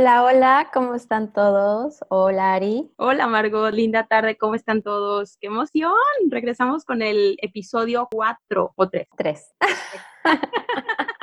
Hola, hola, ¿cómo están todos? Hola, Ari. Hola, Margot, linda tarde, ¿cómo están todos? ¡Qué emoción! Regresamos con el episodio 4 o 3. 3.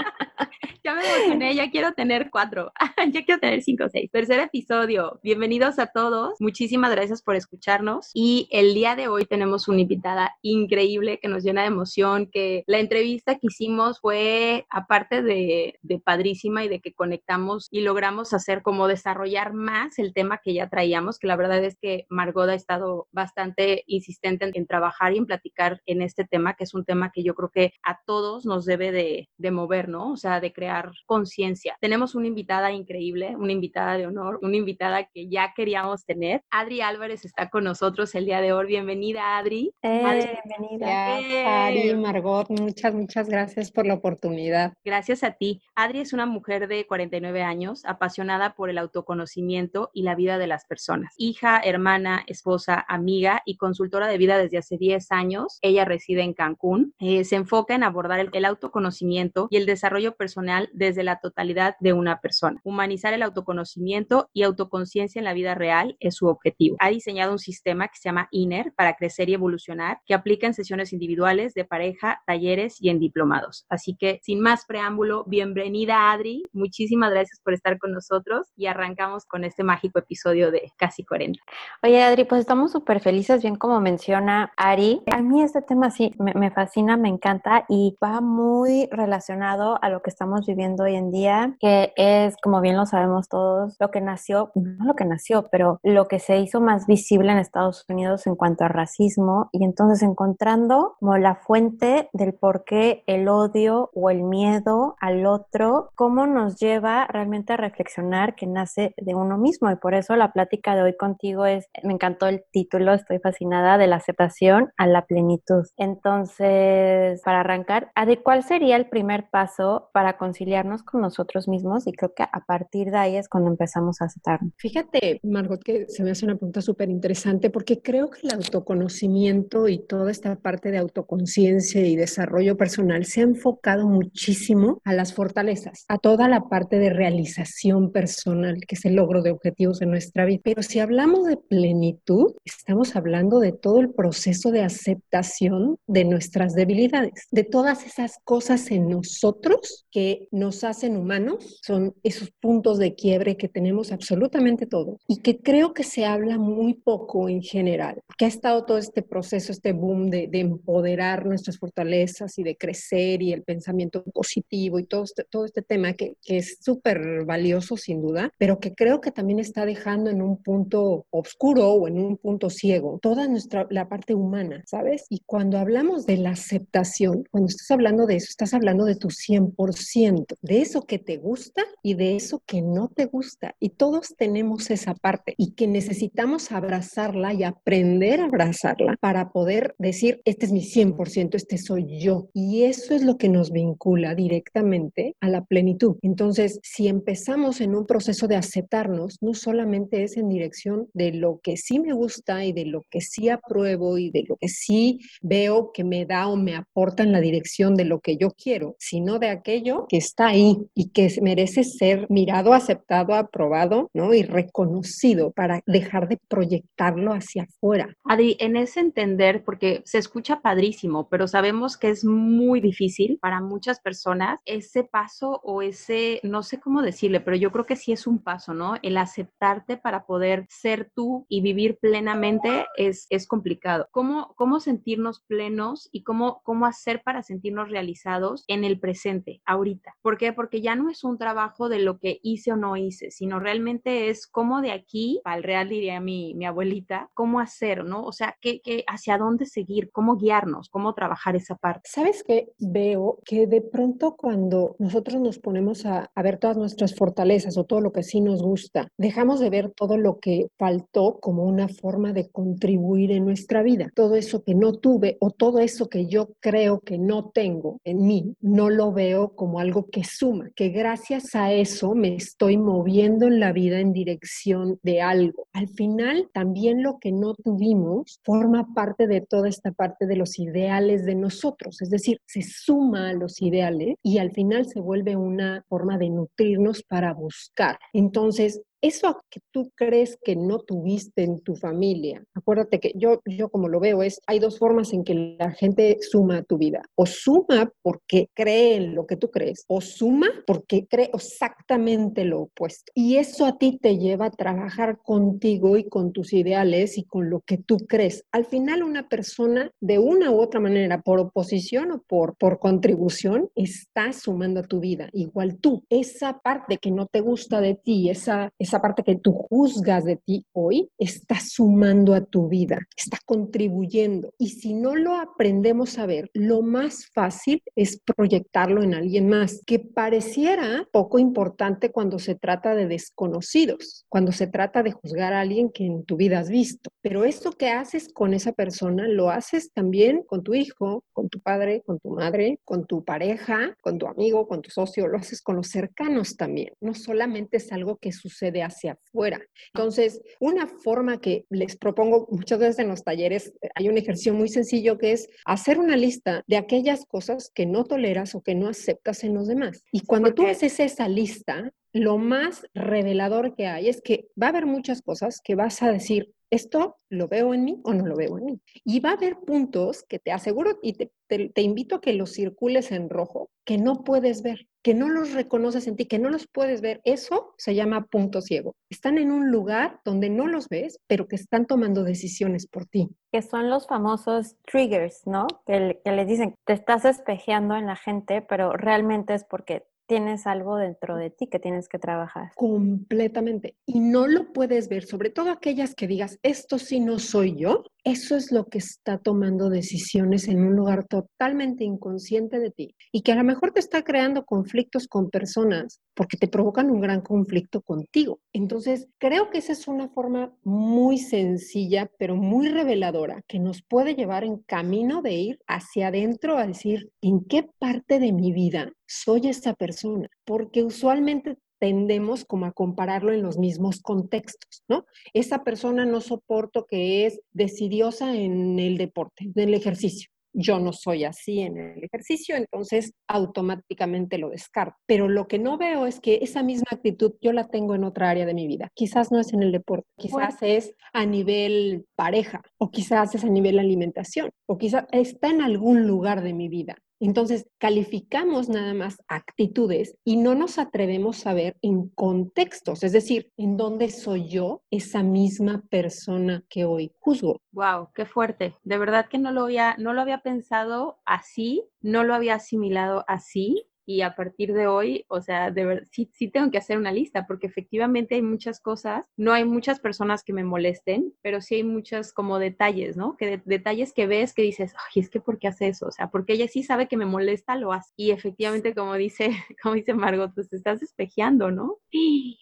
ya me emocioné, ya quiero tener cuatro, ya quiero tener cinco o seis. Tercer episodio, bienvenidos a todos, muchísimas gracias por escucharnos y el día de hoy tenemos una invitada increíble que nos llena de emoción, que la entrevista que hicimos fue aparte de, de padrísima y de que conectamos y logramos hacer como desarrollar más el tema que ya traíamos, que la verdad es que Margot ha estado bastante insistente en, trabajar y en platicar en este tema, que es un tema que yo creo que a todos nos debe de, de mover, ¿no? O sea, de crear conciencia. Tenemos una invitada increíble, una invitada de honor, una invitada que ya queríamos tener. Adri Álvarez está con nosotros el día de hoy. Bienvenida, Adri. Eh, bienvenida. Adri, Margot, muchas, muchas gracias por la oportunidad. Gracias a ti. Adri es una mujer de 49 años, apasionada por el autoconocimiento y la vida de las personas. Hija, hermana, esposa, amiga y consultora de vida desde hace 10 años. Ella reside en Cancún. Eh, se enfoca en abordar el autoconocimiento y el desarrollo personal desde la totalidad de una persona. Humanizar el autoconocimiento y autoconciencia en la vida real es su objetivo. Ha diseñado un sistema que se llama INER para crecer y evolucionar, que aplica en sesiones individuales, de pareja, talleres y en diplomados. Así que, sin más preámbulo, bienvenida Adri. Muchísimas gracias por estar con nosotros y arrancamos con este mágico episodio de Casi 40. Oye, Adri, pues estamos súper felices, bien como menciona Ari. A mí este tema sí me, me fascina, me encanta y va muy relacionado a lo que estamos viviendo hoy en día, que es, como bien lo sabemos todos, lo que nació, no lo que nació, pero lo que se hizo más visible en Estados Unidos en cuanto a racismo y entonces encontrando como la fuente del por qué el odio o el miedo al otro, cómo nos lleva realmente a reflexionar que nace de uno mismo y por eso la plática de hoy contigo es, me encantó el título, estoy fascinada de la aceptación a la plenitud. Entonces, para arrancar, Adi, ¿cuál sería el primer paso para conciliar con nosotros mismos y creo que a partir de ahí es cuando empezamos a aceptarnos. Fíjate, Margot, que se me hace una pregunta súper interesante porque creo que el autoconocimiento y toda esta parte de autoconciencia y desarrollo personal se ha enfocado muchísimo a las fortalezas, a toda la parte de realización personal, que es el logro de objetivos de nuestra vida. Pero si hablamos de plenitud, estamos hablando de todo el proceso de aceptación de nuestras debilidades, de todas esas cosas en nosotros que nos hacen humanos son esos puntos de quiebre que tenemos absolutamente todos y que creo que se habla muy poco en general, que ha estado todo este proceso, este boom de, empoderar nuestras fortalezas y de crecer y el pensamiento positivo y todo este, este tema que, que es súper valioso sin duda, pero que creo que también está dejando en un punto oscuro o en un punto ciego toda nuestra, la parte humana, ¿sabes? Y cuando hablamos de la aceptación, cuando estás hablando de eso, estás hablando de tu 100%, de eso que te gusta y de eso que no te gusta. Y todos tenemos esa parte y que necesitamos abrazarla y aprender a abrazarla para poder decir, este es mi 100%, este soy yo. Y eso es lo que nos vincula directamente a la plenitud. Entonces, si empezamos en un proceso de aceptarnos, no solamente es en dirección de lo que sí me gusta y de lo que sí apruebo y de lo que sí veo que me da o me aporta en la dirección de lo que yo quiero, sino de aquello que está ahí y que merece ser mirado, aceptado, aprobado, ¿no? Y reconocido para dejar de proyectarlo hacia afuera. Adri, en ese entender, porque se escucha padrísimo, pero sabemos que es muy difícil para muchas personas ese paso o ese, no sé cómo decirle, pero yo creo que sí es un paso, ¿no? El aceptarte para poder ser tú y vivir plenamente es, es complicado. ¿Cómo, ¿Cómo sentirnos plenos y cómo, cómo hacer para sentirnos realizados en el presente, ahorita? ¿Por qué? Porque ya no es un trabajo de lo que hice o no hice, sino realmente es cómo de aquí, al real diría mi, mi abuelita, cómo hacer, ¿no? O sea, ¿qué, qué, hacia dónde seguir, cómo guiarnos, cómo trabajar esa parte. ¿Sabes qué? Veo que de pronto cuando nosotros nos ponemos a, a ver todas nuestras fortalezas o todo lo que sí nos gusta, dejamos de ver todo lo que faltó como una forma de contribuir en nuestra vida. Todo eso que no tuve o todo eso que yo creo que no tengo en mí, no lo veo como algo que suma, que gracias a eso me estoy moviendo en la vida en dirección de algo. Al final, también lo que no tuvimos forma parte de toda esta parte de los ideales de nosotros, es decir, se suma a los ideales y al final se vuelve una forma de nutrirnos para buscar. Entonces, eso que tú crees que no tuviste en tu familia, acuérdate que yo, yo como lo veo es, hay dos formas en que la gente suma a tu vida. O suma porque cree en lo que tú crees, o suma porque cree exactamente lo opuesto. Y eso a ti te lleva a trabajar contigo y con tus ideales y con lo que tú crees. Al final una persona de una u otra manera, por oposición o por, por contribución, está sumando a tu vida. Igual tú, esa parte que no te gusta de ti, esa esa parte que tú juzgas de ti hoy está sumando a tu vida, está contribuyendo. Y si no lo aprendemos a ver, lo más fácil es proyectarlo en alguien más, que pareciera poco importante cuando se trata de desconocidos, cuando se trata de juzgar a alguien que en tu vida has visto. Pero esto que haces con esa persona, lo haces también con tu hijo, con tu padre, con tu madre, con tu pareja, con tu amigo, con tu socio, lo haces con los cercanos también. No solamente es algo que sucede hacia afuera. Entonces, una forma que les propongo muchas veces en los talleres, eh, hay un ejercicio muy sencillo que es hacer una lista de aquellas cosas que no toleras o que no aceptas en los demás. Y cuando tú haces esa lista, lo más revelador que hay es que va a haber muchas cosas que vas a decir, ¿esto lo veo en mí o no lo veo en mí? Y va a haber puntos que te aseguro y te, te, invito a que los circules en rojo, que no puedes ver, que no los reconoces en ti, que no los puedes ver. Eso se llama punto ciego. Están en un lugar donde no los ves, pero que están tomando decisiones por ti. Que son los famosos triggers, ¿no? Que, que les dicen, te estás espejeando en la gente, pero realmente es porque tienes algo dentro de ti que tienes que trabajar. Completamente. Y no lo puedes ver, sobre todo aquellas que digas, esto sí no soy yo, eso es lo que está tomando decisiones en un lugar totalmente inconsciente de ti y que a lo mejor te está creando conflictos con personas porque te provocan un gran conflicto contigo. Entonces, creo que esa es una forma muy sencilla, pero muy reveladora, que nos puede llevar en camino de ir hacia adentro a decir, ¿en qué parte de mi vida soy esta persona? Porque usualmente tendemos como a compararlo en los mismos contextos, ¿no? Esa persona no soporto que es decidiosa en el deporte, en el ejercicio. Yo no soy así en el ejercicio, entonces automáticamente lo descarto. Pero lo que no veo es que esa misma actitud yo la tengo en otra área de mi vida. Quizás no es en el deporte, quizás es a nivel pareja, o quizás es a nivel alimentación, o quizás está en algún lugar de mi vida. Entonces, calificamos nada más actitudes y no nos atrevemos a ver en contextos, es decir, en dónde soy yo esa misma persona que hoy juzgo. Wow, qué fuerte. De verdad que no lo había no lo había pensado así, no lo había asimilado así y a partir de hoy, o sea, de ver, sí, sí tengo que hacer una lista porque efectivamente hay muchas cosas, no hay muchas personas que me molesten, pero sí hay muchas como detalles, ¿no? Que detalles que ves que dices, ay, es que ¿por qué hace eso? O sea, porque ella sí sabe que me molesta, lo hace. Y efectivamente, como dice, como dice Margot, pues te estás espejeando, ¿no?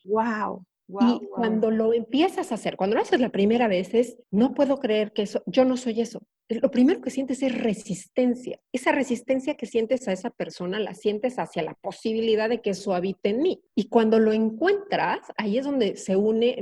¡Wow! y cuando lo empiezas a hacer, cuando lo haces la primera vez, es, no puedo creer que eso, yo no soy eso. Lo primero que sientes es resistencia. Esa resistencia que sientes a esa persona la sientes hacia la posibilidad de que eso habite en mí. Y cuando lo encuentras, ahí es donde se une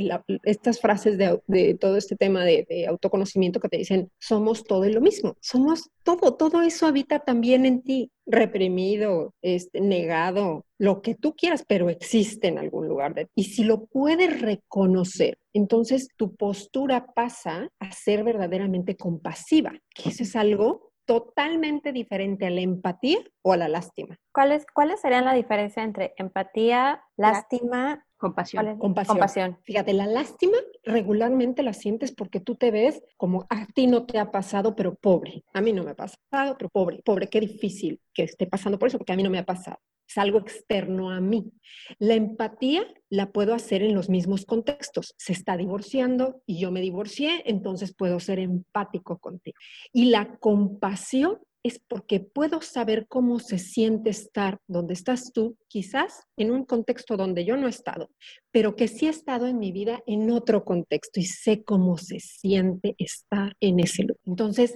estas frases de, todo este tema de, autoconocimiento que te dicen, somos todo lo mismo. Somos todo, todo eso habita también en ti reprimido, este, negado, lo que tú quieras, pero existe en algún lugar de. Y si lo puedes reconocer, entonces tu postura pasa a ser verdaderamente compasiva, que eso es algo totalmente diferente a la empatía o a la lástima. ¿Cuáles, ¿Cuáles serían la diferencia entre empatía, lástima Compasión. Compasión. Fíjate, la lástima regularmente la sientes porque tú te ves como a ti no te ha pasado, pero pobre. A mí no me ha pasado, pero pobre, pobre, qué difícil que esté pasando por eso, porque a mí no me ha pasado. Es algo externo a mí. La empatía la puedo hacer en los mismos contextos. Se está divorciando y yo me divorcié, entonces puedo ser empático contigo. Y la compasión es porque puedo saber cómo se siente estar donde estás tú, quizás en un contexto donde yo no he estado, pero que sí he estado en mi vida en otro contexto y sé cómo se siente estar en ese lugar. Entonces,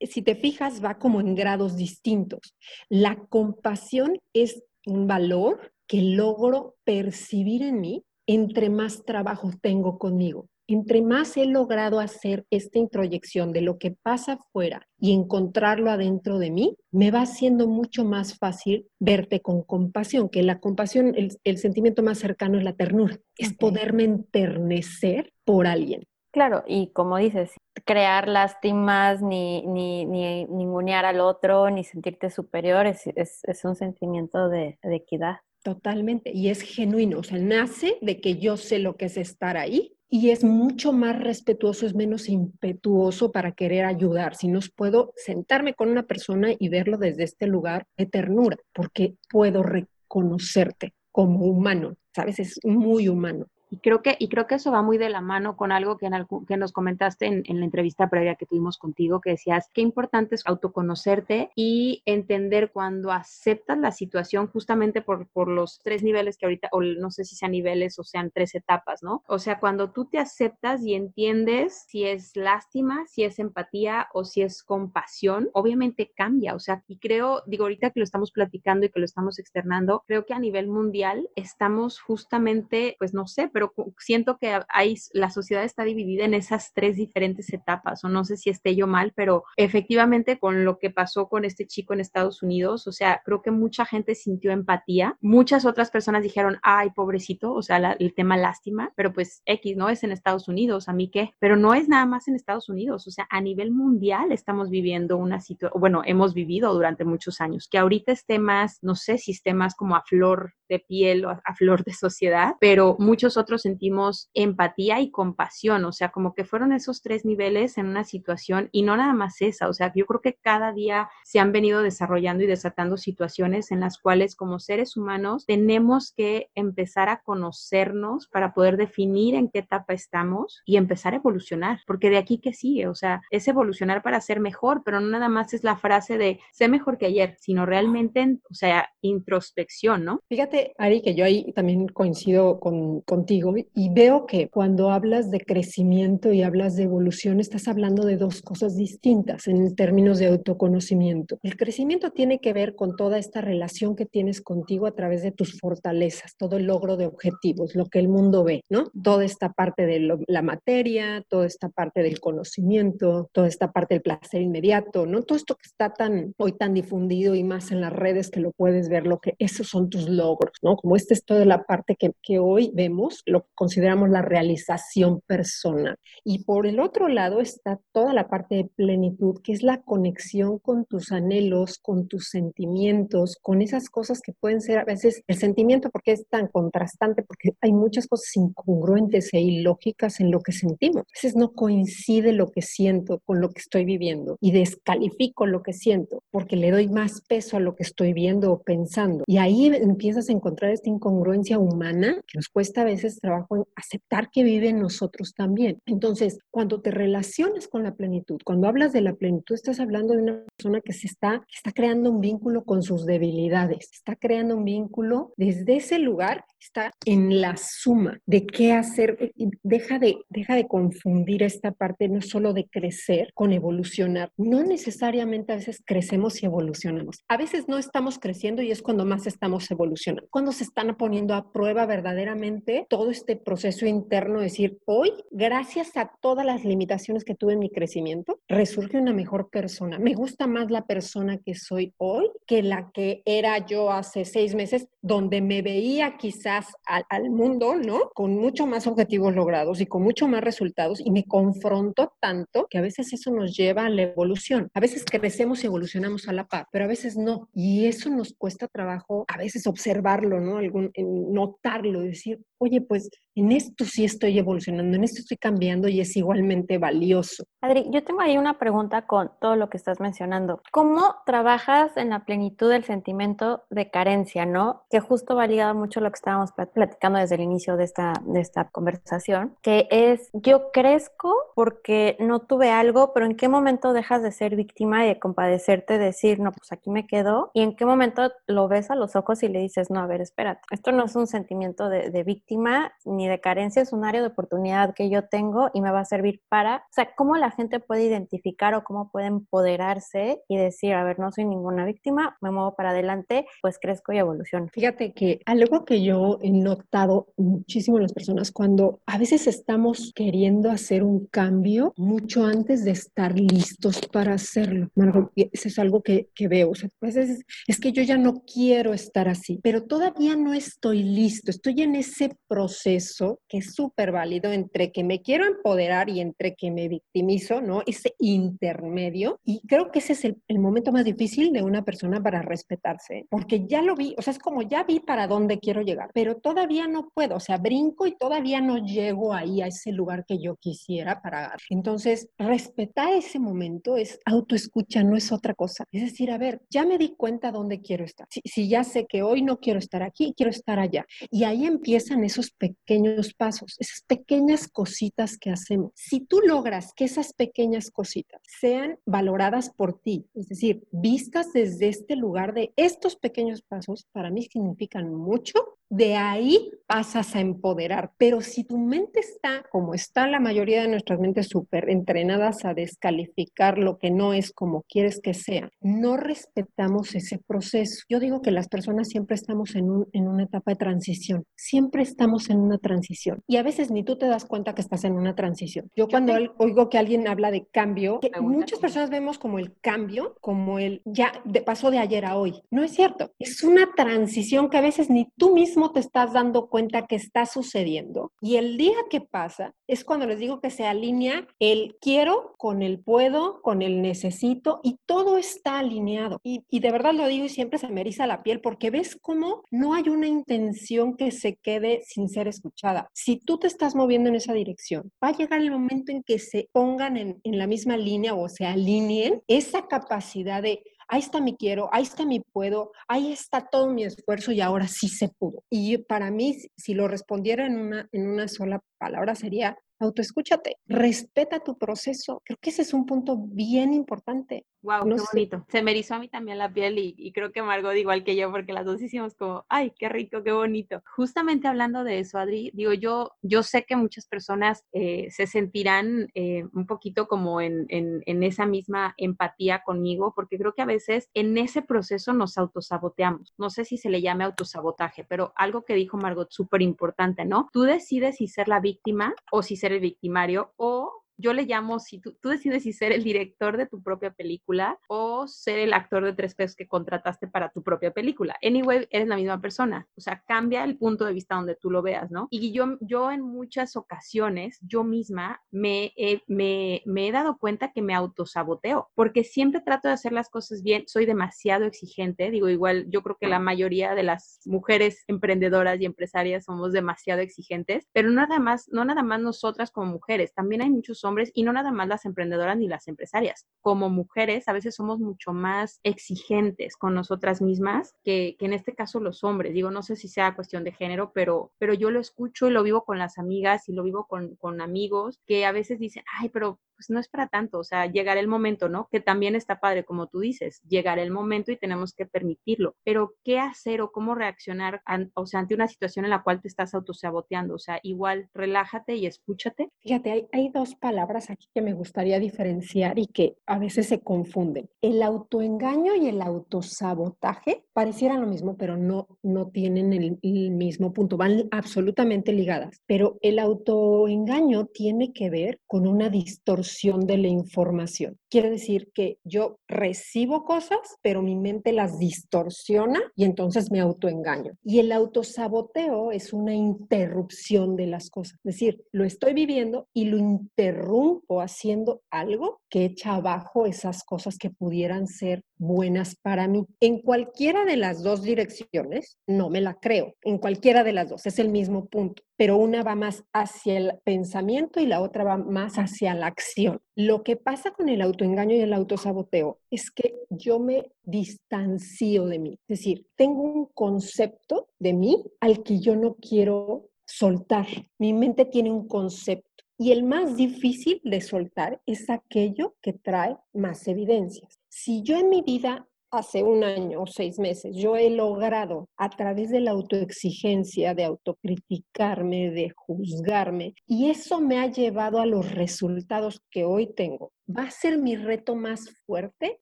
si te fijas, va como en grados distintos. La compasión es un valor que logro percibir en mí entre más trabajo tengo conmigo entre más he logrado hacer esta introyección de lo que pasa afuera y encontrarlo adentro de mí, me va siendo mucho más fácil verte con compasión, que la compasión, el, sentimiento más cercano es la ternura, es poderme enternecer por alguien. Claro, y como dices, crear lástimas, ni, ni, ni ningunear al otro, ni sentirte superior, es, es, un sentimiento de, de equidad. Totalmente, y es genuino, o sea, nace de que yo sé lo que es estar ahí y es mucho más respetuoso, es menos impetuoso para querer ayudar. Si no puedo sentarme con una persona y verlo desde este lugar de ternura, porque puedo reconocerte como humano, ¿sabes? Es muy humano. Y creo que, y creo que eso va muy de la mano con algo que, en que nos comentaste en, la entrevista previa que tuvimos contigo, que decías qué importante es autoconocerte y entender cuando aceptas la situación justamente por, por los tres niveles que ahorita, o no sé si sean niveles o sean tres etapas, ¿no? O sea, cuando tú te aceptas y entiendes si es lástima, si es empatía o si es compasión, obviamente cambia. O sea, y creo, digo, ahorita que lo estamos platicando y que lo estamos externando, creo que a nivel mundial estamos justamente, pues no sé, pero siento que hay, la sociedad está dividida en esas tres diferentes etapas, o no sé si esté yo mal, pero efectivamente con lo que pasó con este chico en Estados Unidos, o sea, creo que mucha gente sintió empatía, muchas otras personas dijeron, ay, pobrecito, o sea, el tema lástima, pero pues X, ¿no? Es en Estados Unidos, a mí qué, pero no es nada más en Estados Unidos, o sea, a nivel mundial estamos viviendo una situación, bueno, hemos vivido durante muchos años, que ahorita esté más, no sé si esté más como a flor de piel o a, a flor de sociedad, pero muchos otros sentimos empatía y compasión, o sea, como que fueron esos tres niveles en una situación y no nada más esa, o sea, yo creo que cada día se han venido desarrollando y desatando situaciones en las cuales como seres humanos tenemos que empezar a conocernos para poder definir en qué etapa estamos y empezar a evolucionar, porque de aquí que sigue, o sea, es evolucionar para ser mejor, pero no nada más es la frase de sé mejor que ayer, sino realmente, o sea, introspección, ¿no? Fíjate, Ari, que yo ahí también coincido con, contigo y veo que cuando hablas de crecimiento y hablas de evolución, estás hablando de dos cosas distintas en términos de autoconocimiento. El crecimiento tiene que ver con toda esta relación que tienes contigo a través de tus fortalezas, todo el logro de objetivos, lo que el mundo ve, ¿no? Toda esta parte de la materia, toda esta parte del conocimiento, toda esta parte del placer inmediato, ¿no? Todo esto que está tan hoy tan difundido y más en las redes que lo puedes ver, lo que esos son tus logros, ¿no? Como esta es toda la parte que, que hoy vemos lo que consideramos la realización personal. Y por el otro lado está toda la parte de plenitud, que es la conexión con tus anhelos, con tus sentimientos, con esas cosas que pueden ser a veces el sentimiento, porque es tan contrastante, porque hay muchas cosas incongruentes e ilógicas en lo que sentimos. A veces no coincide lo que siento con lo que estoy viviendo y descalifico lo que siento porque le doy más peso a lo que estoy viendo o pensando. Y ahí empiezas a encontrar esta incongruencia humana que nos cuesta a veces trabajo en aceptar que vive en nosotros también. Entonces, cuando te relacionas con la plenitud, cuando hablas de la plenitud, estás hablando de una persona que se está, que está creando un vínculo con sus debilidades, está creando un vínculo desde ese lugar, está en la suma de qué hacer, deja de, deja de confundir esta parte no solo de crecer con evolucionar. No necesariamente a veces crecemos y evolucionamos. A veces no estamos creciendo y es cuando más estamos evolucionando. Cuando se están poniendo a prueba verdaderamente todo este proceso interno, decir, hoy, gracias a todas las limitaciones que tuve en mi crecimiento, resurge una mejor persona. Me gusta más la persona que soy hoy que la que era yo hace seis meses, donde me veía quizás al, al mundo, ¿no? Con mucho más objetivos logrados y con mucho más resultados y me confronto tanto que a veces eso nos lleva a la evolución. A veces crecemos y evolucionamos a la par, pero a veces no. Y eso nos cuesta trabajo a veces observarlo, ¿no? Algún, notarlo, decir, oye, pues was en esto sí estoy evolucionando, en esto estoy cambiando y es igualmente valioso. Adri, yo tengo ahí una pregunta con todo lo que estás mencionando. ¿Cómo trabajas en la plenitud del sentimiento de carencia, no? Que justo va ligado mucho lo que estábamos platicando desde el inicio de esta, de esta conversación, que es yo crezco porque no tuve algo, pero ¿en qué momento dejas de ser víctima y de compadecerte, decir, no, pues aquí me quedo? ¿Y en qué momento lo ves a los ojos y le dices, no, a ver, espérate, esto no es un sentimiento de, de víctima ni de carencia, es un área de oportunidad que yo tengo y me va a servir para, o sea, ¿cómo la gente puede identificar o cómo puede empoderarse y decir, a ver, no soy ninguna víctima, me muevo para adelante, pues crezco y evoluciono? Fíjate que algo que yo he notado muchísimo en las personas cuando a veces estamos queriendo hacer un cambio mucho antes de estar listos para hacerlo. Margot, eso es algo que, que veo. O sea, a veces es que yo ya no quiero estar así, pero todavía no estoy listo. Estoy en ese proceso que es súper válido entre que me quiero empoderar y entre que me victimizo, ¿no? Ese intermedio. Y creo que ese es el, el momento más difícil de una persona para respetarse, porque ya lo vi, o sea, es como ya vi para dónde quiero llegar, pero todavía no puedo, o sea, brinco y todavía no llego ahí a ese lugar que yo quisiera para Entonces, respetar ese momento es autoescucha, no es otra cosa. Es decir, a ver, ya me di cuenta dónde quiero estar. Si, si ya sé que hoy no quiero estar aquí, quiero estar allá. Y ahí empiezan esos pequeños pasos, esas pequeñas cositas que hacemos. Si tú logras que esas pequeñas cositas sean valoradas por ti, es decir, vistas desde este lugar de estos pequeños pasos, para mí significan mucho, de ahí pasas a empoderar. Pero si tu mente está, como está la mayoría de nuestras mentes súper entrenadas a descalificar lo que no es como quieres que sea, no respetamos ese proceso. Yo digo que las personas siempre estamos en, un, en una etapa de transición, siempre estamos en una transición y a veces ni tú te das cuenta que estás en una transición. Yo cuando oigo que alguien habla de cambio, que muchas personas vemos como el cambio, como el ya de, pasó de ayer a hoy. No es cierto, es una transición que a veces ni tú mismo te estás dando cuenta que está sucediendo. Y el día que pasa es cuando les digo que se alinea el quiero con el puedo, con el necesito y todo está alineado. Y, y de verdad lo digo y siempre se me eriza la piel porque ves cómo no hay una intención que se quede sin ser escuchada. Si tú te estás moviendo en esa dirección, va a llegar el momento en que se pongan en, en la misma línea o se alineen esa capacidad de ahí está mi quiero, ahí está mi puedo, ahí está todo mi esfuerzo y ahora sí se pudo. Y para mí, si lo respondiera en una, en una sola palabra, sería autoescúchate, respeta tu proceso. Creo que ese es un punto bien importante. Wow, qué bonito. Se me erizó a mí también la piel y, creo que Margot igual que yo, porque las dos hicimos como, ay, qué rico, qué bonito. Justamente hablando de eso, Adri, digo, yo, yo sé que muchas personas eh, se sentirán eh, un poquito como en, en, en, esa misma empatía conmigo, porque creo que a veces en ese proceso nos autosaboteamos. No sé si se le llame autosabotaje, pero algo que dijo Margot súper importante, ¿no? Tú decides si ser la víctima o si ser el victimario o yo le llamo, si tú, tú, decides si ser el director de tu propia película o ser el actor de tres pesos que contrataste para tu propia película. Anyway, eres la misma persona. O sea, cambia el punto de vista donde tú lo veas, ¿no? Y yo, yo en muchas ocasiones, yo misma me, me, me he dado cuenta que me autosaboteo, porque siempre trato de hacer las cosas bien. Soy demasiado exigente. Digo, igual, yo creo que la mayoría de las mujeres emprendedoras y empresarias somos demasiado exigentes, pero nada más, no nada más nosotras como mujeres, también hay muchos hombres y no nada más las emprendedoras ni las empresarias. Como mujeres a veces somos mucho más exigentes con nosotras mismas que, que, en este caso los hombres. Digo, no sé si sea cuestión de género, pero, pero yo lo escucho y lo vivo con las amigas y lo vivo con, con amigos que a veces dicen, ay, pero pues no es para tanto, o sea, llegar el momento, ¿no? Que también está padre, como tú dices, llegar el momento y tenemos que permitirlo, pero ¿qué hacer o cómo reaccionar, o sea, ante una situación en la cual te estás autosaboteando? O sea, igual relájate y escúchate. Fíjate, hay, hay dos palabras aquí que me gustaría diferenciar y que a veces se confunden. El autoengaño y el autosabotaje parecieran lo mismo, pero no, no tienen el, el mismo punto, van absolutamente ligadas, pero el autoengaño tiene que ver con una distorsión de la información. Quiere decir que yo recibo cosas, pero mi mente las distorsiona y entonces me autoengaño. Y el autosaboteo es una interrupción de las cosas. Es decir, lo estoy viviendo y lo interrumpo haciendo algo que echa abajo esas cosas que pudieran ser buenas para mí. En cualquiera de las dos direcciones, no me la creo. En cualquiera de las dos, es el mismo punto, pero una va más hacia el pensamiento y la otra va más hacia la acción. Lo que pasa con el autoengaño y el autosaboteo es que yo me distancio de mí. Es decir, tengo un concepto de mí al que yo no quiero soltar. Mi mente tiene un concepto y el más difícil de soltar es aquello que trae más evidencias. Si yo en mi vida hace un año o seis meses yo he logrado a través de la autoexigencia, de autocriticarme, de juzgarme, y eso me ha llevado a los resultados que hoy tengo, va a ser mi reto más fuerte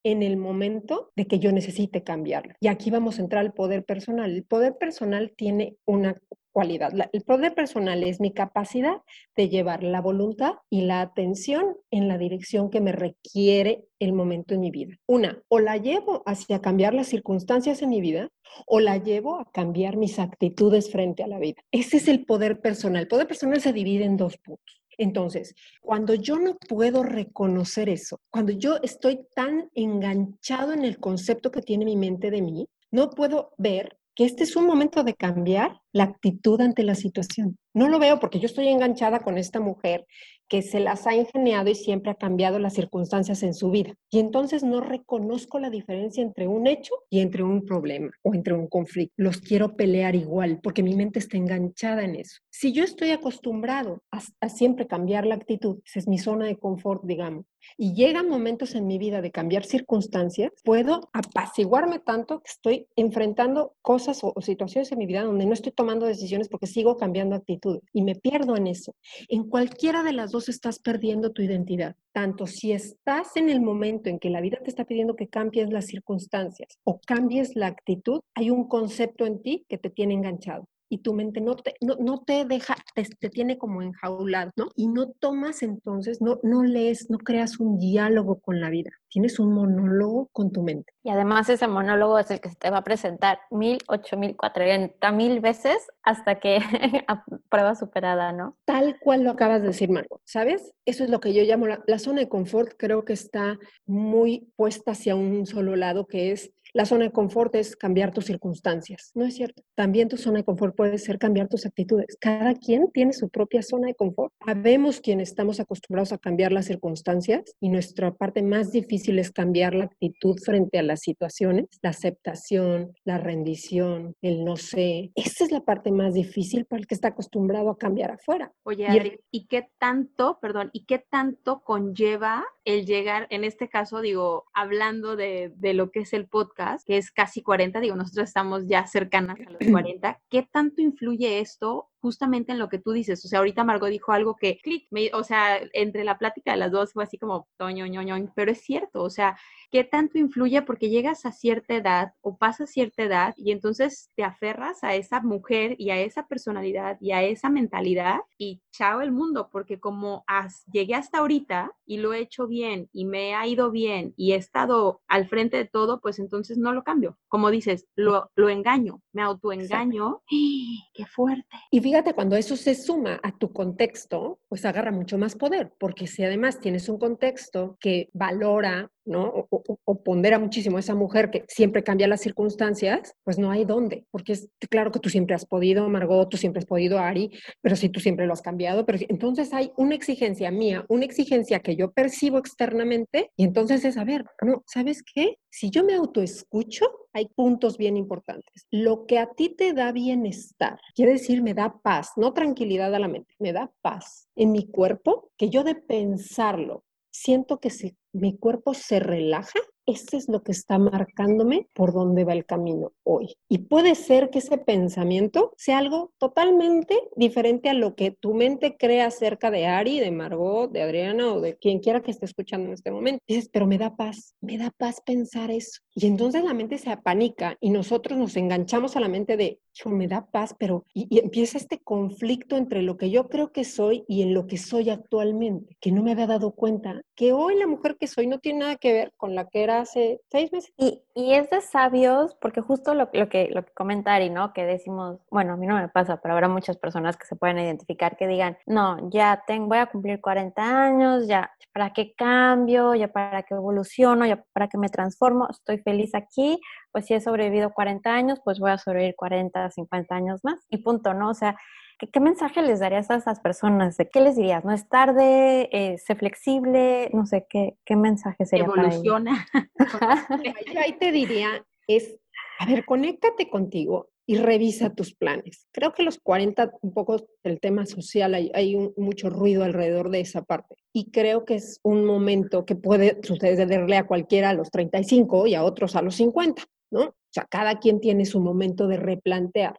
en el momento de que yo necesite cambiarlo. Y aquí vamos a entrar al poder personal. El poder personal tiene una cualidad. el poder personal es mi capacidad de llevar la voluntad y la atención en la dirección que me requiere el momento en mi vida. Una, o la llevo hacia cambiar las circunstancias en mi vida o la llevo a cambiar mis actitudes frente a la vida. Ese es el poder personal. El poder personal se divide en dos puntos. Entonces, cuando yo no puedo reconocer eso, cuando yo estoy tan enganchado en el concepto que tiene mi mente de mí, no puedo ver que este es un momento de cambiar la actitud ante la situación. No lo veo porque yo estoy enganchada con esta mujer que se las ha ingeniado y siempre ha cambiado las circunstancias en su vida. Y entonces no reconozco la diferencia entre un hecho y entre un problema o entre un conflicto. Los quiero pelear igual porque mi mente está enganchada en eso. Si yo estoy acostumbrado a, siempre cambiar la actitud, esa es mi zona de confort, digamos, y llegan momentos en mi vida de cambiar circunstancias, puedo apaciguarme tanto que estoy enfrentando cosas o, situaciones en mi vida donde no estoy tomando decisiones porque sigo cambiando actitudes y me pierdo en eso. En cualquiera de las dos estás perdiendo tu identidad. Tanto si estás en el momento en que la vida te está pidiendo que cambies las circunstancias o cambies la actitud, hay un concepto en ti que te tiene enganchado y tu mente no te, no, no te deja, te, te, tiene como enjaulado, ¿no? Y no tomas entonces, no, no lees, no creas un diálogo con la vida, tienes un monólogo con tu mente. Y además ese monólogo es el que se te va a presentar mil, ocho mil, cuatrocientos mil veces hasta que prueba superada, ¿no? Tal cual lo acabas de decir, Marco, ¿sabes? Eso es lo que yo llamo la, la zona de confort, creo que está muy puesta hacia un solo lado, que es la zona de confort es cambiar tus circunstancias. No es cierto. También tu zona de confort puede ser cambiar tus actitudes. Cada quien tiene su propia zona de confort. Sabemos quienes estamos acostumbrados a cambiar las circunstancias y nuestra parte más difícil es cambiar la actitud frente a las situaciones, la aceptación, la rendición, el no sé. Esa es la parte más difícil para el que está acostumbrado a cambiar afuera. Oye, Adri, ¿y qué tanto, perdón, y qué tanto conlleva el llegar, en este caso, digo, hablando de, de lo que es el podcast? Que es casi 40, digo, nosotros estamos ya cercanas a los 40, ¿qué tanto influye esto justamente en lo que tú dices. O sea, ahorita Margot dijo algo que, clic, o sea, entre la plática de las dos fue así como, toño, ñoño, pero es cierto, o sea, ¿qué tanto influye? Porque llegas a cierta edad o pasas cierta edad y entonces te aferras a esa mujer y a esa personalidad y a esa mentalidad y chao el mundo, porque como llegué hasta ahorita y lo he hecho bien y me ha ido bien y he estado al frente de todo, pues entonces no lo cambio. Como dices, lo, lo engaño, me autoengaño. ¡Qué fuerte! Y fíjate, cuando eso se suma a tu contexto, pues agarra mucho más poder, porque si además tienes un contexto que valora ¿no? O, pondera muchísimo a esa mujer que siempre cambia las circunstancias, pues no hay dónde, porque es claro que tú siempre has podido, Margot, tú siempre has podido, Ari, pero si tú siempre lo has cambiado, pero entonces hay una exigencia mía, una exigencia que yo percibo externamente, y entonces es, a ver, no, ¿sabes qué? Si yo me autoescucho, hay puntos bien importantes. Lo que a ti te da bienestar, quiere decir, me da paz, no tranquilidad a la mente, me da paz en mi cuerpo, que yo de pensarlo, siento que si mi cuerpo se relaja, eso es lo que está marcándome por dónde va el camino hoy. Y puede ser que ese pensamiento sea algo totalmente diferente a lo que tu mente cree acerca de Ari, de Margot, de Adriana o de quien quiera que esté escuchando en este momento. Dices, pero me da paz, me da paz pensar eso. Y entonces la mente se apanica y nosotros nos enganchamos a la mente de, yo me da paz, pero y, y empieza este conflicto entre lo que yo creo que soy y en lo que soy actualmente, que no me había dado cuenta que hoy la mujer que soy no tiene nada que ver con la que era hace seis meses. Y, y es de sabios, porque justo lo, que, lo que comenta Ari, ¿no? Que decimos, bueno, a mí no me pasa, pero habrá muchas personas que se pueden identificar que digan, no, ya voy a cumplir 40 años, ya, ¿para qué cambio? Ya para qué evoluciono, ya para qué me transformo, estoy feliz aquí, pues si he sobrevivido 40 años, pues voy a sobrevivir 40, 50 años más y punto, ¿no? O sea, ¿Qué, mensaje les darías a esas personas? ¿De qué les dirías? ¿No es tarde? Eh, ¿Sé flexible? No sé, ¿qué, qué mensaje sería Evoluciona. Yo ahí te diría, es, a ver, conéctate contigo y revisa tus planes. Creo que los 40, un poco el tema social, hay, hay mucho ruido alrededor de esa parte. Y creo que es un momento que puede sucederle a cualquiera a los 35 y a otros a los 50, ¿no? O sea, cada quien tiene su momento de replantear.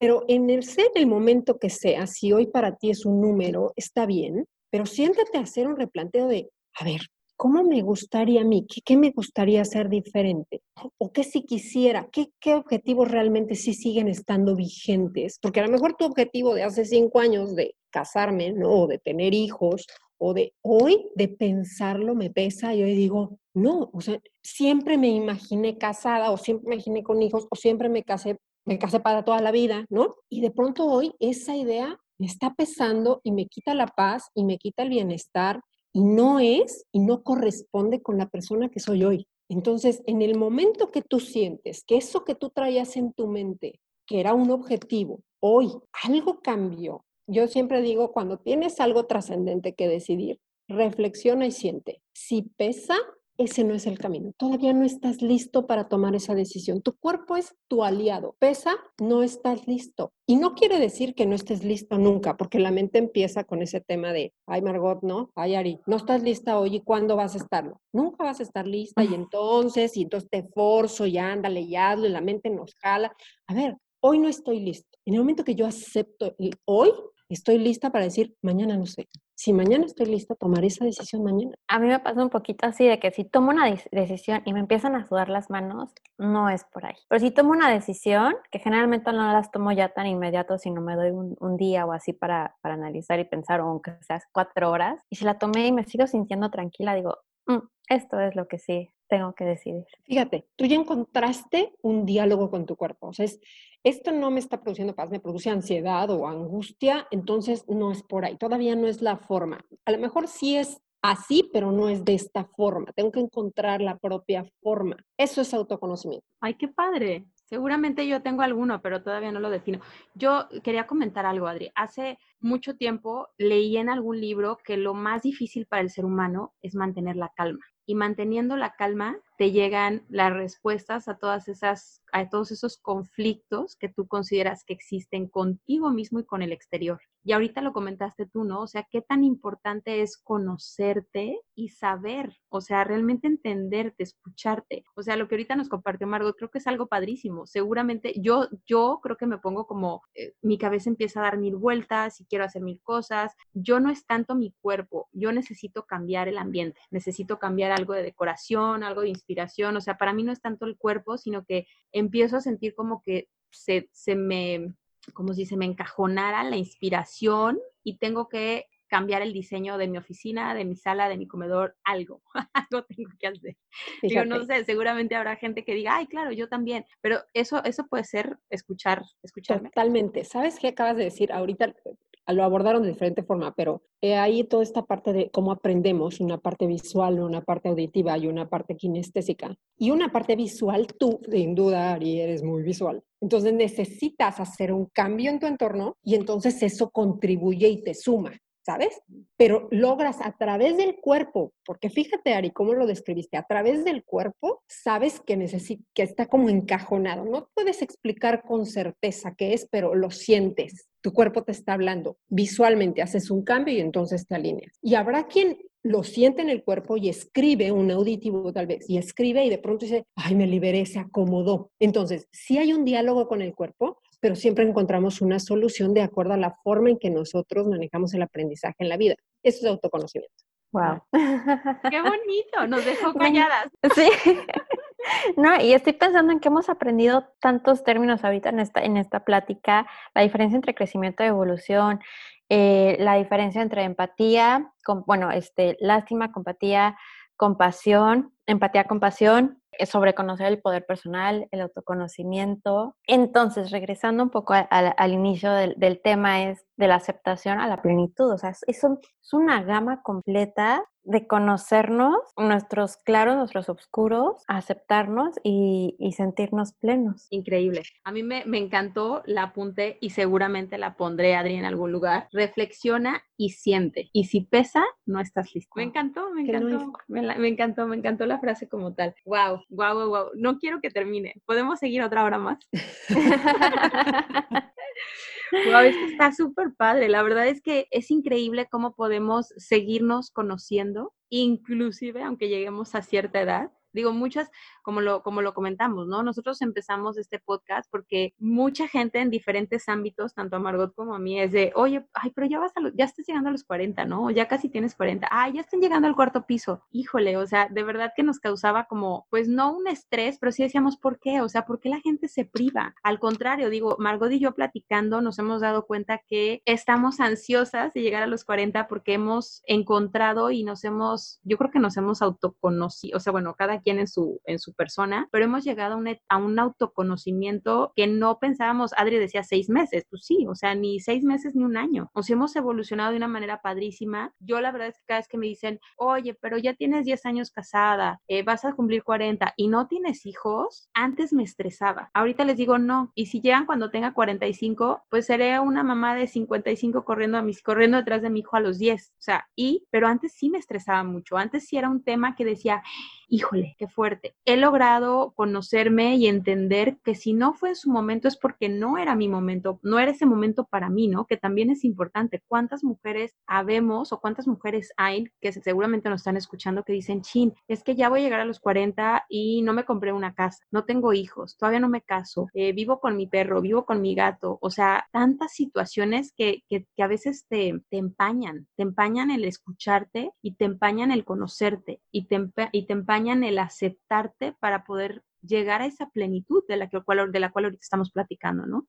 Pero en el ser el momento que sea, si hoy para ti es un número, está bien, pero siéntate a hacer un replanteo de, a ver, ¿cómo me gustaría a mí? ¿Qué, me gustaría hacer diferente? ¿O qué si quisiera? ¿Qué, ¿Qué objetivos realmente sí siguen estando vigentes? Porque a lo mejor tu objetivo de hace cinco años de casarme, ¿no? O de tener hijos, o de hoy, de pensarlo, me pesa y hoy digo, no, o sea, siempre me imaginé casada o siempre me imaginé con hijos o siempre me casé me casé para toda la vida, ¿no? Y de pronto hoy esa idea me está pesando y me quita la paz y me quita el bienestar y no es y no corresponde con la persona que soy hoy. Entonces, en el momento que tú sientes que eso que tú traías en tu mente, que era un objetivo, hoy algo cambió. Yo siempre digo, cuando tienes algo trascendente que decidir, reflexiona y siente. Si pesa, ese no es el camino. Todavía no estás listo para tomar esa decisión. Tu cuerpo es tu aliado. Pesa, no estás listo. Y no quiere decir que no estés listo nunca, porque la mente empieza con ese tema de, ay Margot, no, ay Ari, no estás lista hoy y cuándo vas a estarlo. Nunca vas a estar lista y entonces, y entonces te forzo y ándale y hazlo y la mente nos jala. A ver, hoy no estoy listo. En el momento que yo acepto el hoy, estoy lista para decir, mañana no sé. Si mañana estoy lista, tomaré esa decisión mañana. A mí me pasa un poquito así de que si tomo una decisión y me empiezan a sudar las manos, no es por ahí. Pero si tomo una decisión, que generalmente no las tomo ya tan inmediato, sino me doy un, día o así para, para, analizar y pensar, o aunque sea cuatro horas, y si la tomé y me sigo sintiendo tranquila, digo, mm, esto es lo que sí tengo que decidir. Fíjate, tú ya encontraste un diálogo con tu cuerpo. O sea, es, esto no me está produciendo paz, me produce ansiedad o angustia, entonces no es por ahí. Todavía no es la forma. A lo mejor sí es así, pero no es de esta forma. Tengo que encontrar la propia forma. Eso es autoconocimiento. Ay, qué padre. Seguramente yo tengo alguno, pero todavía no lo defino. Yo quería comentar algo, Adri. Hace mucho tiempo leí en algún libro que lo más difícil para el ser humano es mantener la calma y manteniendo la calma te llegan las respuestas a todas esas a todos esos conflictos que tú consideras que existen contigo mismo y con el exterior. Y ahorita lo comentaste tú, ¿no? O sea, qué tan importante es conocerte y saber, o sea, realmente entenderte, escucharte. O sea, lo que ahorita nos compartió Margot, creo que es algo padrísimo. Seguramente yo yo creo que me pongo como eh, mi cabeza empieza a dar mil vueltas y quiero hacer mil cosas. Yo no es tanto mi cuerpo, yo necesito cambiar el ambiente, necesito cambiar algo de decoración, algo de o sea, para mí no es tanto el cuerpo, sino que empiezo a sentir como que se, se me, como si se me encajonara la inspiración y tengo que cambiar el diseño de mi oficina, de mi sala, de mi comedor, algo, algo tengo que hacer. Yo no sé, seguramente habrá gente que diga, ay, claro, yo también, pero eso, eso puede ser escuchar, escucharme. Totalmente. ¿Sabes qué acabas de decir? Ahorita lo abordaron de diferente forma, pero ahí toda esta parte de cómo aprendemos, una parte visual, una parte auditiva y una parte kinestésica. Y una parte visual, tú, sin duda, Ari, eres muy visual. Entonces necesitas hacer un cambio en tu entorno y entonces eso contribuye y te suma. ¿sabes? Pero logras a través del cuerpo, porque fíjate, Ari, cómo lo describiste, a través del cuerpo sabes que, que está como encajonado. No puedes explicar con certeza qué es, pero lo sientes tu cuerpo te está hablando. Visualmente haces un cambio y entonces te alineas. Y habrá quien lo siente en el cuerpo y escribe un auditivo tal vez, y escribe y de pronto dice, ay, me liberé, se acomodó. Entonces, sí hay un diálogo con el cuerpo, pero siempre encontramos una solución de acuerdo a la forma en que nosotros manejamos el aprendizaje en la vida. Eso es autoconocimiento. Wow. Qué bonito, nos dejó calladas. Sí. No, y estoy pensando en que hemos aprendido tantos términos ahorita en esta, en esta plática, la diferencia entre crecimiento y evolución, eh, la diferencia entre empatía, bueno, este, lástima, compatía, compasión, empatía, compasión, sobre conocer el poder personal, el autoconocimiento. Entonces, regresando un poco al inicio del, del, tema, es de la aceptación a la plenitud. O sea, es, es una gama completa de conocernos, nuestros claros, nuestros oscuros, aceptarnos y, sentirnos plenos. Increíble. A mí me, encantó, la apunte y seguramente la pondré, Adri, en algún lugar. Reflexiona y siente. Y si pesa, no estás listo. Me encantó, me encantó. Me, me, encantó, me encantó la frase como tal. Wow, wow, wow, wow. No quiero que termine. ¿Podemos seguir otra hora más? Wow, esto está súper padre. La verdad es que es increíble cómo podemos seguirnos conociendo, inclusive aunque lleguemos a cierta edad. Digo, muchas, como lo, como lo comentamos, ¿no? Nosotros empezamos este podcast porque mucha gente en diferentes ámbitos, tanto a Margot como a mí, es de, oye, ay, pero ya vas a ya estás llegando a los 40, ¿no? Ya casi tienes 40. Ah, ya están llegando al cuarto piso. Híjole, o sea, de verdad que nos causaba como, pues no un estrés, pero sí decíamos, ¿por qué? O sea, ¿por qué la gente se priva? Al contrario, digo, Margot y yo platicando nos hemos dado cuenta que estamos ansiosas de llegar a los 40 porque hemos encontrado y nos hemos, yo creo que nos hemos autoconocido, o sea, bueno, cada quien en su, en su persona, pero hemos llegado a un, autoconocimiento que no pensábamos, Adri decía seis meses, pues sí, o sea, ni seis meses ni un año. O sea, hemos evolucionado de una manera padrísima. Yo la verdad es que cada vez que me dicen, oye, pero ya tienes 10 años casada, eh, vas a cumplir 40 y no tienes hijos, antes me estresaba. Ahorita les digo no. Y si llegan cuando tenga 45, pues seré una mamá de 55 corriendo, a mis, corriendo detrás de mi hijo a los 10. O sea, y, pero antes sí me estresaba mucho. Antes sí era un tema que decía, híjole, qué fuerte. He logrado conocerme y entender que si no fue en su momento es porque no era mi momento, no era ese momento para mí, ¿no? Que también es importante. ¿Cuántas mujeres habemos o cuántas mujeres hay que seguramente nos están escuchando que dicen, chin, es que ya voy a llegar a los 40 y no me compré una casa, no tengo hijos, todavía no me caso, eh, vivo con mi perro, vivo con mi gato, o sea, tantas situaciones que, que, a veces te, te, empañan, te empañan el escucharte y te empañan el conocerte y te, y te empañan el aceptarte para poder llegar a esa plenitud de la, que, de la cual ahorita estamos platicando, ¿no?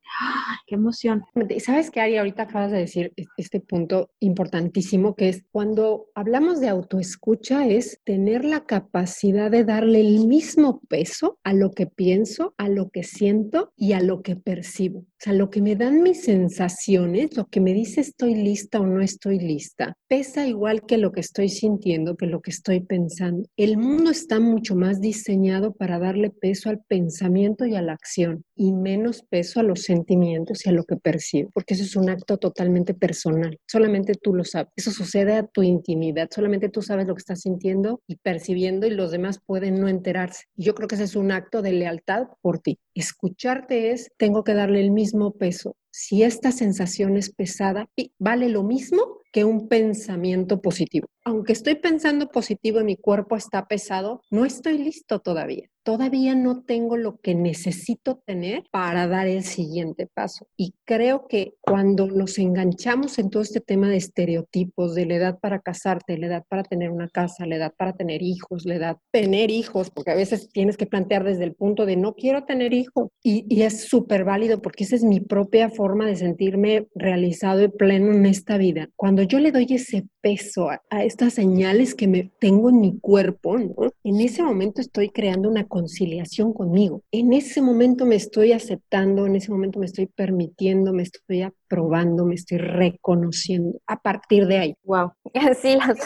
¡Qué emoción! ¿Sabes qué, Ari? Ahorita acabas de decir este punto importantísimo que es cuando hablamos de autoescucha es tener la capacidad de darle el mismo peso a lo que pienso, a lo que siento y a lo que percibo. O sea, lo que me dan mis sensaciones, lo que me dice estoy lista o no estoy lista, pesa igual que lo que estoy sintiendo, que lo que estoy pensando. El mundo está mucho más diseñado para darle peso al pensamiento y a la acción y menos peso a los sentimientos y a lo que percibo, porque eso es un acto totalmente personal. Solamente tú lo sabes. Eso sucede a tu intimidad. Solamente tú sabes lo que estás sintiendo y percibiendo y los demás pueden no enterarse. yo creo que ese es un acto de lealtad por ti. Escucharte es, tengo que darle el mismo peso. Si esta sensación es pesada, vale lo mismo que un pensamiento positivo. Aunque estoy pensando positivo mi cuerpo está pesado, no estoy listo todavía. Todavía no tengo lo que necesito tener para dar el siguiente paso. Y creo que cuando nos enganchamos en todo este tema de estereotipos, de la edad para casarte, la edad para tener una casa, la edad para tener hijos, la edad tener hijos, porque a veces tienes que plantear desde el punto de no quiero tener hijos. Y, es súper válido porque esa es mi propia forma de sentirme realizado y pleno en esta vida. Cuando yo le doy ese peso a, estas señales que me tengo en mi cuerpo, en ese momento estoy creando una conciliación conmigo. En ese momento me estoy aceptando, en ese momento me estoy permitiendo, me estoy aprobando, me estoy reconociendo a partir de ahí. Wow. Sí, las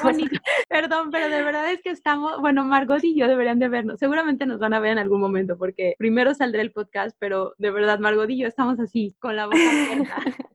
Perdón, pero de verdad es que estamos, bueno, Margot y yo deberían de vernos. Seguramente nos van a ver en algún momento porque primero saldrá el podcast, pero de verdad Margot y yo estamos así con la boca abierta.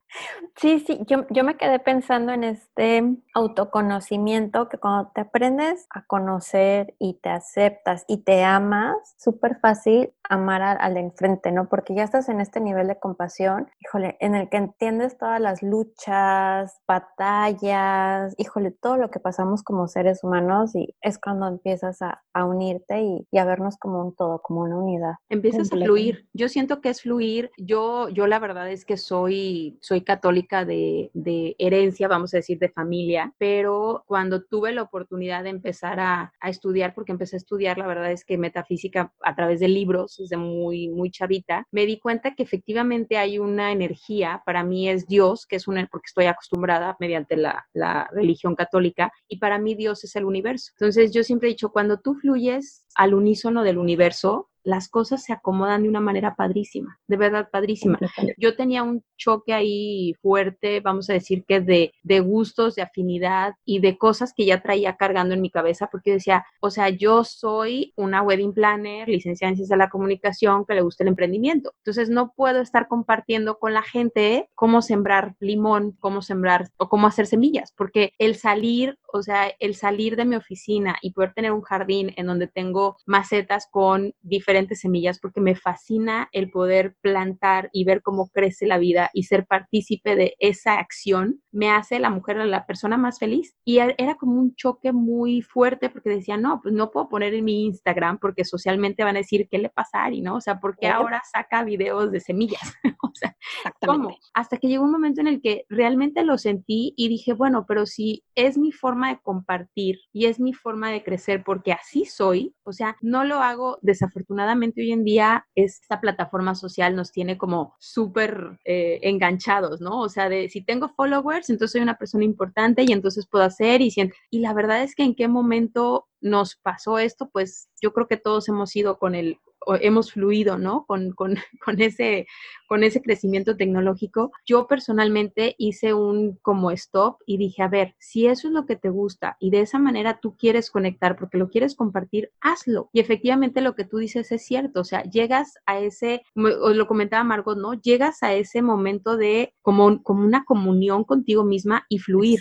Sí, sí, yo, yo me quedé pensando en este autoconocimiento que cuando te aprendes a conocer y te aceptas y te amas, súper fácil amar al, de enfrente, ¿no? Porque ya estás en este nivel de compasión, híjole, en el que entiendes todas las luchas, batallas, híjole, todo lo que pasamos como seres humanos y es cuando empiezas a, unirte y, a vernos como un todo, como una unidad. Empiezas a fluir. Yo siento que es fluir. Yo, yo la verdad es que soy, soy católica de, de herencia, vamos a decir, de familia, pero cuando tuve la oportunidad de empezar a, a estudiar, porque empecé a estudiar, la verdad es que metafísica a través de libros, desde muy, muy chavita, me di cuenta que efectivamente hay una energía, para mí es Dios, que es un, porque estoy acostumbrada mediante la, la religión católica, y para mí Dios es el universo. Entonces yo siempre he dicho, cuando tú fluyes al unísono del universo, las cosas se acomodan de una manera padrísima, de verdad padrísima. Yo tenía un choque ahí fuerte, vamos a decir que de, de gustos, de afinidad y de cosas que ya traía cargando en mi cabeza, porque decía, o sea, yo soy una wedding planner, licenciada en ciencias de la comunicación, que le gusta el emprendimiento. Entonces no puedo estar compartiendo con la gente cómo sembrar limón, cómo sembrar o cómo hacer semillas, porque el salir, o sea, el salir de mi oficina y poder tener un jardín en donde tengo macetas con diferentes semillas, porque me fascina el poder plantar y ver cómo crece la vida y ser partícipe de esa acción me hace la mujer la persona más feliz. Y era como un choque muy fuerte porque decía, no, pues no puedo poner en mi Instagram porque socialmente van a decir, ¿qué le pasa a Ari? ¿No? O sea, porque ahora saca videos de semillas? o sea, ¿cómo? Hasta que llegó un momento en el que realmente lo sentí y dije, bueno, pero si es mi forma de compartir y es mi forma de crecer porque así soy, o sea, no lo hago desafortunadamente hoy en día, esta plataforma social nos tiene como súper... Eh, enganchados, ¿no? O sea, de si tengo followers, entonces soy una persona importante y entonces puedo hacer y, y la verdad es que en qué momento nos pasó esto, pues yo creo que todos hemos ido con el, hemos fluido, ¿no? Con, con, con, ese, con ese crecimiento tecnológico. Yo personalmente hice un como stop y dije, a ver, si eso es lo que te gusta y de esa manera tú quieres conectar porque lo quieres compartir, hazlo. Y efectivamente lo que tú dices es cierto, o sea, llegas a ese, lo comentaba Margot, ¿no? Llegas a ese momento de como, como una comunión contigo misma y fluir.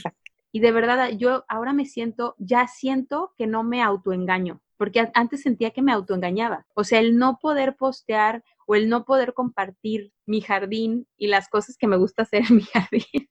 Y de verdad, yo ahora me siento, ya siento que no me autoengaño, porque antes sentía que me autoengañaba. O sea, el no poder postear o el no poder compartir mi jardín y las cosas que me gusta hacer en mi jardín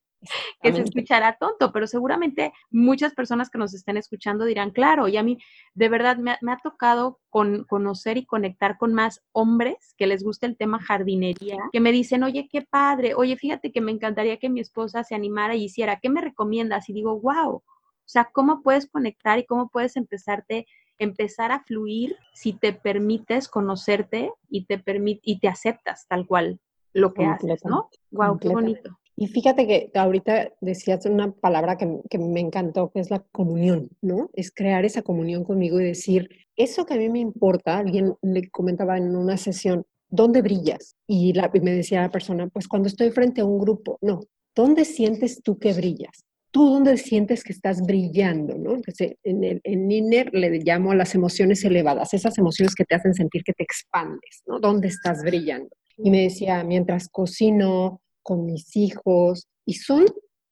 que se escuchará tonto, pero seguramente muchas personas que nos estén escuchando dirán, claro, y a mí de verdad me, ha tocado con, conocer y conectar con más hombres que les gusta el tema jardinería, que me dicen, oye, qué padre, oye, fíjate que me encantaría que mi esposa se animara y hiciera, ¿qué me recomiendas? Y digo, wow, o sea, ¿cómo puedes conectar y cómo puedes empezarte empezar a fluir si te permites conocerte y te y te aceptas tal cual lo que haces, ¿no? Wow, qué bonito. Y fíjate que ahorita decías una palabra que, que, me encantó, que es la comunión, ¿no? Es crear esa comunión conmigo y decir, eso que a mí me importa, alguien le comentaba en una sesión, ¿dónde brillas? Y, la, me decía la persona, pues cuando estoy frente a un grupo, no, ¿dónde sientes tú que brillas? ¿Tú dónde sientes que estás brillando? ¿no? En, el, en Inner le llamo a las emociones elevadas, esas emociones que te hacen sentir que te expandes, ¿no? ¿Dónde estás brillando? Y me decía, mientras cocino, con mis hijos, y son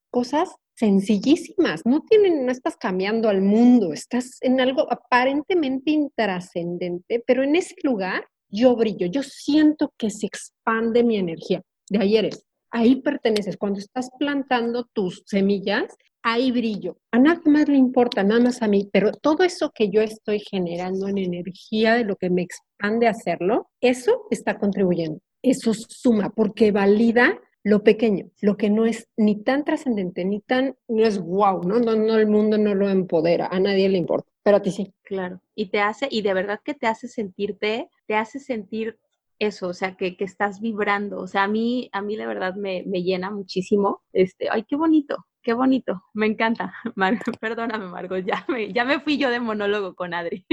cosas sencillísimas, no tienen, no estás cambiando al mundo, estás en algo aparentemente intrascendente, pero en ese lugar yo brillo, yo siento que se expande mi energía. De ahí eres, ahí perteneces. Cuando estás plantando tus semillas, ahí brillo. A nadie más le importa, nada más a mí, pero todo eso que yo estoy generando en energía de lo que me expande hacerlo, eso está contribuyendo. Eso suma porque valida lo pequeño, lo que no es ni tan trascendente, ni tan, no es wow, ¿no? ¿no? No, el mundo no lo empodera, a nadie le importa, pero a ti sí. Claro, y te hace, y de verdad que te hace sentirte, te hace sentir eso, o sea, que, que estás vibrando, o sea, a mí, a mí de verdad me, me llena muchísimo, este, ay, qué bonito, qué bonito, me encanta. Mar perdóname, Margot, ya me, ya me fui yo de monólogo con Adri.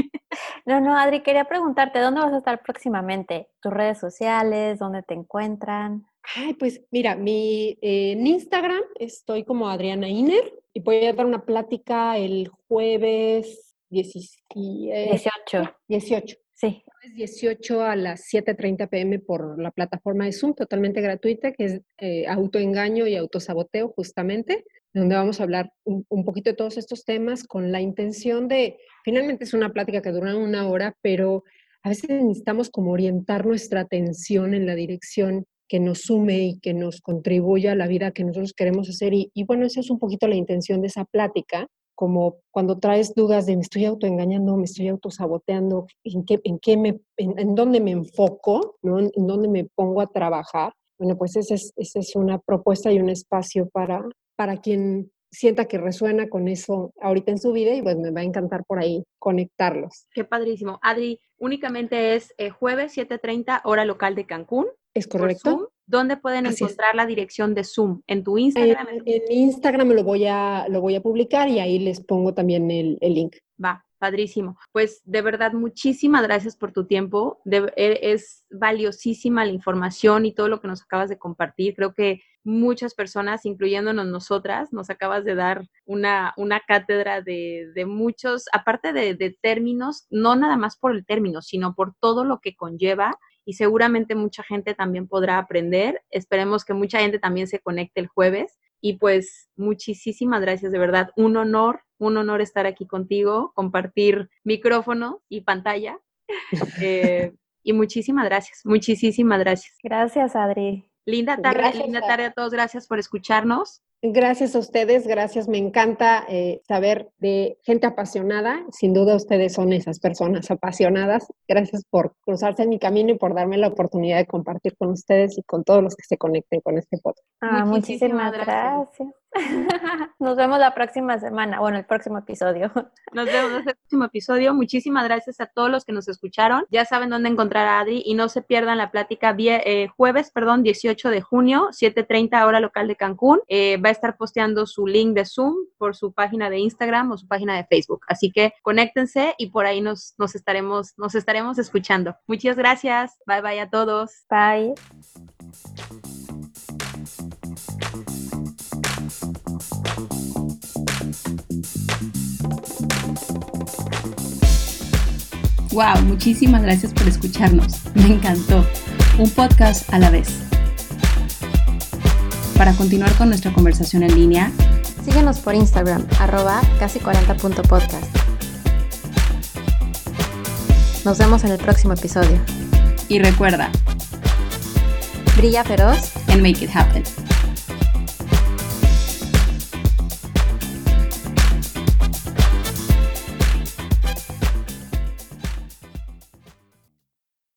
No, no, Adri, quería preguntarte, ¿dónde vas a estar próximamente? ¿Tus redes sociales? ¿Dónde te encuentran? Ay, pues mira, mi, eh, en Instagram estoy como Adriana Iner y voy a dar una plática el jueves 18. 18. Sí. 18 a las 7.30 pm por la plataforma de Zoom, totalmente gratuita, que es eh, autoengaño y autosaboteo justamente, donde vamos a hablar un, un, poquito de todos estos temas con la intención de, finalmente es una plática que dura una hora, pero a veces necesitamos como orientar nuestra atención en la dirección que nos sume y que nos contribuya a la vida que nosotros queremos hacer. Y, bueno, esa es un poquito la intención de esa plática, como cuando traes dudas de me estoy autoengañando, me estoy autosaboteando, en qué, en qué me, en, dónde me enfoco, ¿no? En, dónde me pongo a trabajar. Bueno, pues esa es, esa es una propuesta y un espacio para, para quien sienta que resuena con eso ahorita en su vida y pues me va a encantar por ahí conectarlos. Qué padrísimo. Adri, únicamente es eh, jueves 7.30 hora local de Cancún. Es correcto. ¿Dónde pueden encontrar la dirección de Zoom? ¿En tu Instagram? En, Instagram lo voy, a, lo voy a publicar y ahí les pongo también el, el link. Va, padrísimo. Pues de verdad, muchísimas gracias por tu tiempo. E, es valiosísima la información y todo lo que nos acabas de compartir. Creo que muchas personas, incluyéndonos nosotras, nos acabas de dar una, una cátedra de, de muchos, aparte de, de términos, no nada más por el término, sino por todo lo que conlleva y seguramente mucha gente también podrá aprender. Esperemos que mucha gente también se conecte el jueves. Y pues muchísimas gracias, de verdad. Un honor, un honor estar aquí contigo, compartir micrófono y pantalla. Eh, y muchísimas gracias, muchísimas gracias. Gracias, Adri. Linda tarde, linda tarde a todos. Gracias por escucharnos. Gracias a ustedes, gracias. Me encanta eh, saber de gente apasionada. Sin duda ustedes son esas personas apasionadas. Gracias por cruzarse en mi camino y por darme la oportunidad de compartir con ustedes y con todos los que se conecten con este podcast. Ah, muchísimas, gracias. Nos vemos la próxima semana, bueno, el próximo episodio. Nos vemos en el próximo episodio. Muchísimas gracias a todos los que nos escucharon. Ya saben dónde encontrar a Adri y no se pierdan la plática eh, jueves, perdón, 18 de junio, 7.30 hora local de Cancún. Eh, va a estar posteando su link de Zoom por su página de Instagram o su página de Facebook. Así que conéctense y por ahí nos, nos, estaremos, nos estaremos escuchando. Muchas gracias. Bye bye a todos. Bye. Wow, muchísimas gracias por escucharnos. Me encantó. Un podcast a la vez. Para continuar con nuestra conversación en línea, síguenos por Instagram, arroba casi 40.podcast. Nos vemos en el próximo episodio. Y recuerda, brilla feroz and make it happen.